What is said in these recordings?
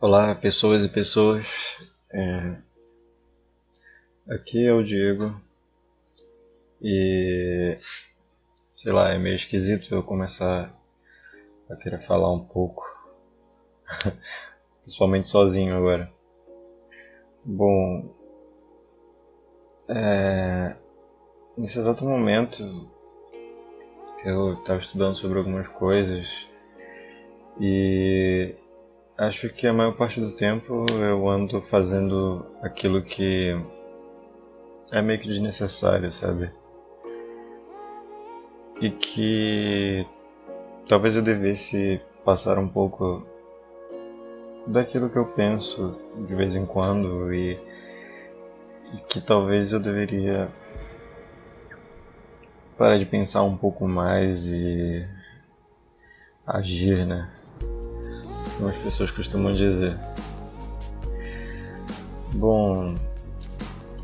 Olá, pessoas e pessoas. É... Aqui é o Diego. E sei lá, é meio esquisito eu começar a querer falar um pouco, principalmente sozinho agora. Bom, é... nesse exato momento eu estava estudando sobre algumas coisas e Acho que a maior parte do tempo eu ando fazendo aquilo que é meio que desnecessário, sabe? E que talvez eu devesse passar um pouco daquilo que eu penso de vez em quando e, e que talvez eu deveria parar de pensar um pouco mais e agir, né? Como as pessoas costumam dizer. Bom,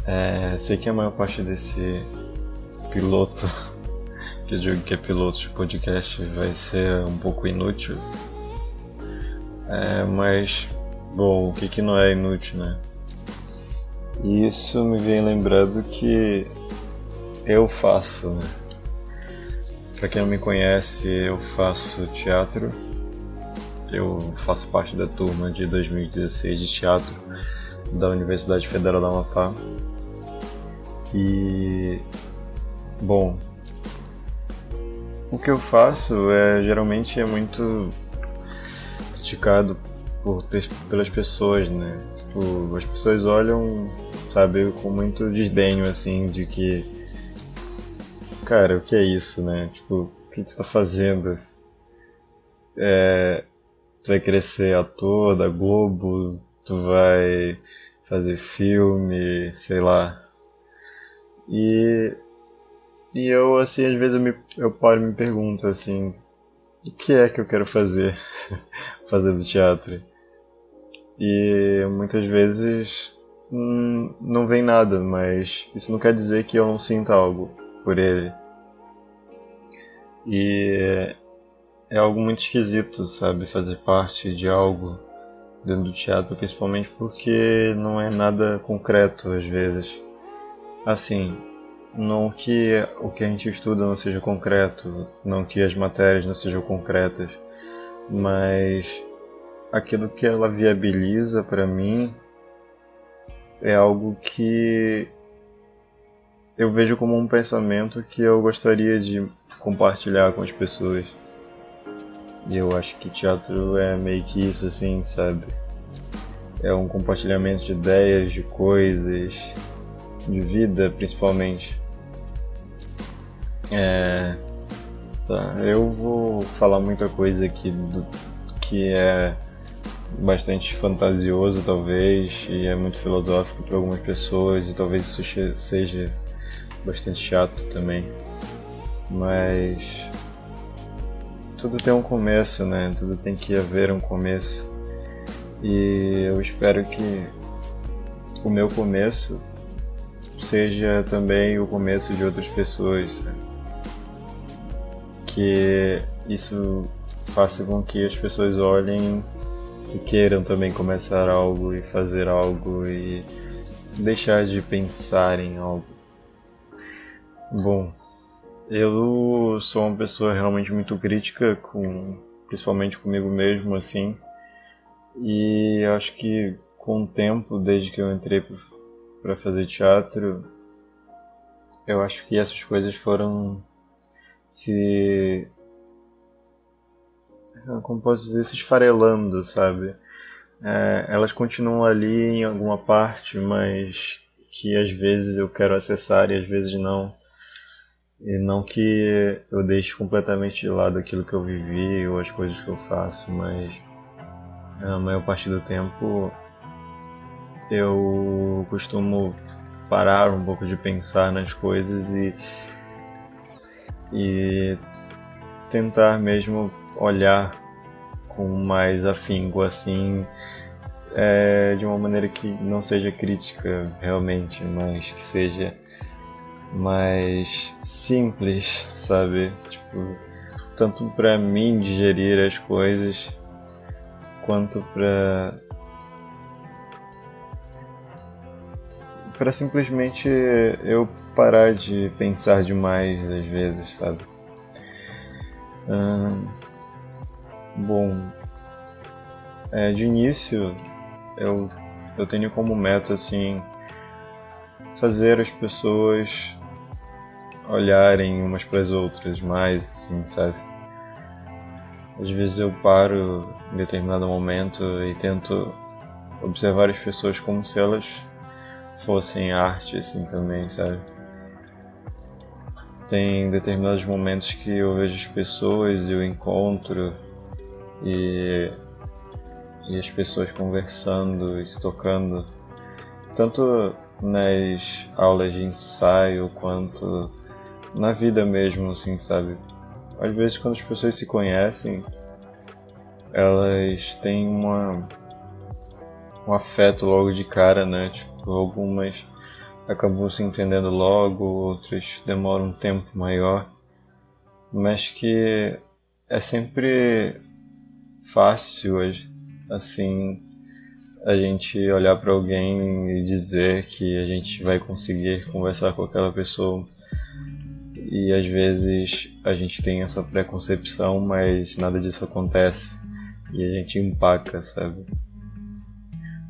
é, sei que a maior parte desse piloto, que eu digo que é piloto de podcast, vai ser um pouco inútil. É, mas, bom, o que, que não é inútil, né? E isso me vem lembrando que eu faço, né? Pra quem não me conhece, eu faço teatro eu faço parte da turma de 2016 de teatro da Universidade Federal da Amapá. E bom, o que eu faço é geralmente é muito criticado por, pelas pessoas, né? Tipo, as pessoas olham, sabe, com muito desdenho assim de que cara, o que é isso, né? Tipo, o que você tá fazendo? É, tu vai querer ser ator da Globo, tu vai fazer filme, sei lá. E e eu assim às vezes eu me eu paro e me pergunto assim, o que é que eu quero fazer fazer do teatro? E muitas vezes hum, não vem nada, mas isso não quer dizer que eu não sinta algo por ele. E é algo muito esquisito, sabe? Fazer parte de algo dentro do teatro, principalmente porque não é nada concreto às vezes. Assim, não que o que a gente estuda não seja concreto, não que as matérias não sejam concretas, mas aquilo que ela viabiliza para mim é algo que eu vejo como um pensamento que eu gostaria de compartilhar com as pessoas. E eu acho que teatro é meio que isso, assim, sabe? É um compartilhamento de ideias, de coisas, de vida, principalmente. É. Tá, eu vou falar muita coisa aqui do, que é bastante fantasioso, talvez, e é muito filosófico para algumas pessoas, e talvez isso seja bastante chato também. Mas tudo tem um começo, né? Tudo tem que haver um começo. E eu espero que o meu começo seja também o começo de outras pessoas. Sabe? Que isso faça com que as pessoas olhem e queiram também começar algo e fazer algo e deixar de pensar em algo. Bom, eu sou uma pessoa realmente muito crítica, com, principalmente comigo mesmo, assim. E acho que com o tempo, desde que eu entrei para fazer teatro, eu acho que essas coisas foram se. Como posso dizer? Se esfarelando, sabe? É, elas continuam ali em alguma parte, mas que às vezes eu quero acessar e às vezes não. E não que eu deixe completamente de lado aquilo que eu vivi ou as coisas que eu faço, mas a maior parte do tempo eu costumo parar um pouco de pensar nas coisas e, e tentar mesmo olhar com mais afinco assim é, de uma maneira que não seja crítica realmente, mas que seja mais simples, sabe? Tipo, tanto para mim digerir as coisas quanto para para simplesmente eu parar de pensar demais às vezes, sabe? Hum, bom, é, de início eu, eu tenho como meta assim fazer as pessoas olharem umas para as outras mais, assim, sabe? Às vezes eu paro em determinado momento e tento observar as pessoas como se elas fossem arte, assim, também, sabe? Tem determinados momentos que eu vejo as pessoas e eu encontro e, e as pessoas conversando e se tocando, tanto nas aulas de ensaio quanto na vida mesmo, assim, sabe? Às vezes quando as pessoas se conhecem, elas têm uma um afeto logo de cara, né? Tipo, algumas acabam se entendendo logo, outras demoram um tempo maior, mas que é sempre fácil assim a gente olhar para alguém e dizer que a gente vai conseguir conversar com aquela pessoa e às vezes a gente tem essa preconcepção, mas nada disso acontece e a gente empaca, sabe?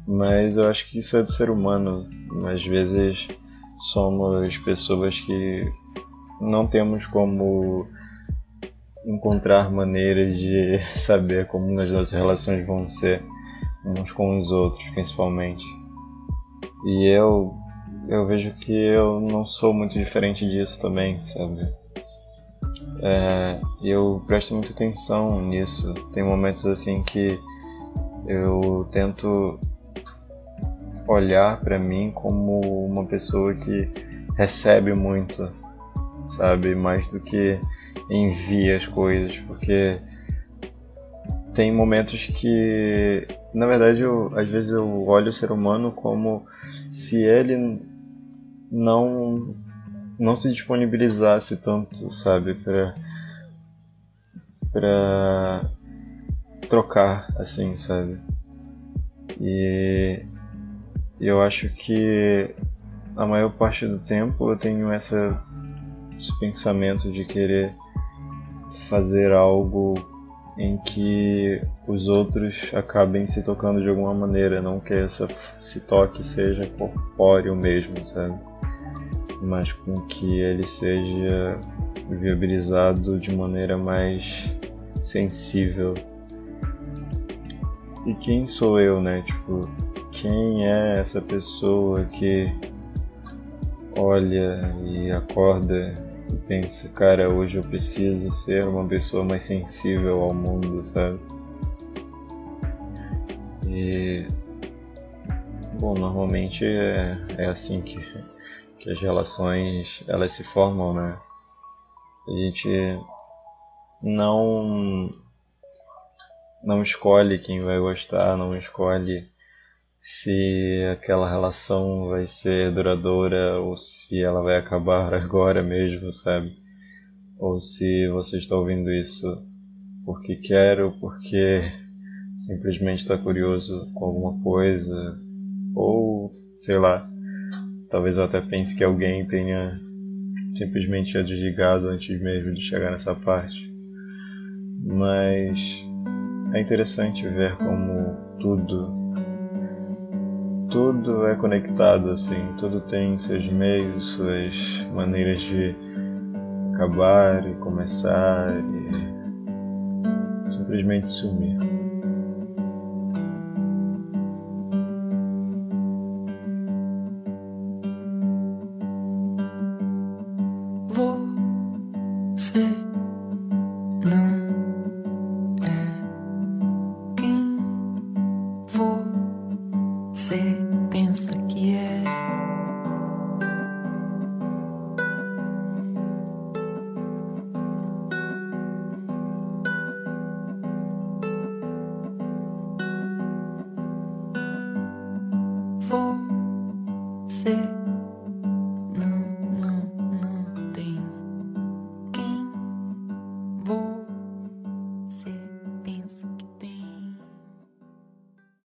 Mas eu acho que isso é do ser humano. Às vezes somos pessoas que não temos como encontrar maneiras de saber como as nossas relações vão ser uns com os outros, principalmente. E eu eu vejo que eu não sou muito diferente disso também, sabe? É, eu presto muita atenção nisso. Tem momentos assim que eu tento olhar para mim como uma pessoa que recebe muito, sabe? Mais do que envia as coisas, porque tem momentos que, na verdade, eu, às vezes eu olho o ser humano como se ele não não se disponibilizasse tanto, sabe, para para trocar assim, sabe? E eu acho que a maior parte do tempo eu tenho essa, esse pensamento de querer fazer algo em que os outros acabem se tocando de alguma maneira, não que essa, esse toque seja corpóreo mesmo, sabe? Mas com que ele seja viabilizado de maneira mais sensível. E quem sou eu, né? Tipo, quem é essa pessoa que olha e acorda pensa, cara, hoje eu preciso ser uma pessoa mais sensível ao mundo, sabe? E bom, normalmente é, é assim que, que as relações elas se formam, né? A gente não não escolhe quem vai gostar, não escolhe se aquela relação vai ser duradoura ou se ela vai acabar agora mesmo, sabe? Ou se você está ouvindo isso porque quer ou porque simplesmente está curioso com alguma coisa, ou sei lá, talvez eu até pense que alguém tenha simplesmente desligado antes mesmo de chegar nessa parte. Mas é interessante ver como tudo tudo é conectado, assim, tudo tem seus meios, suas maneiras de acabar e começar e simplesmente sumir. You.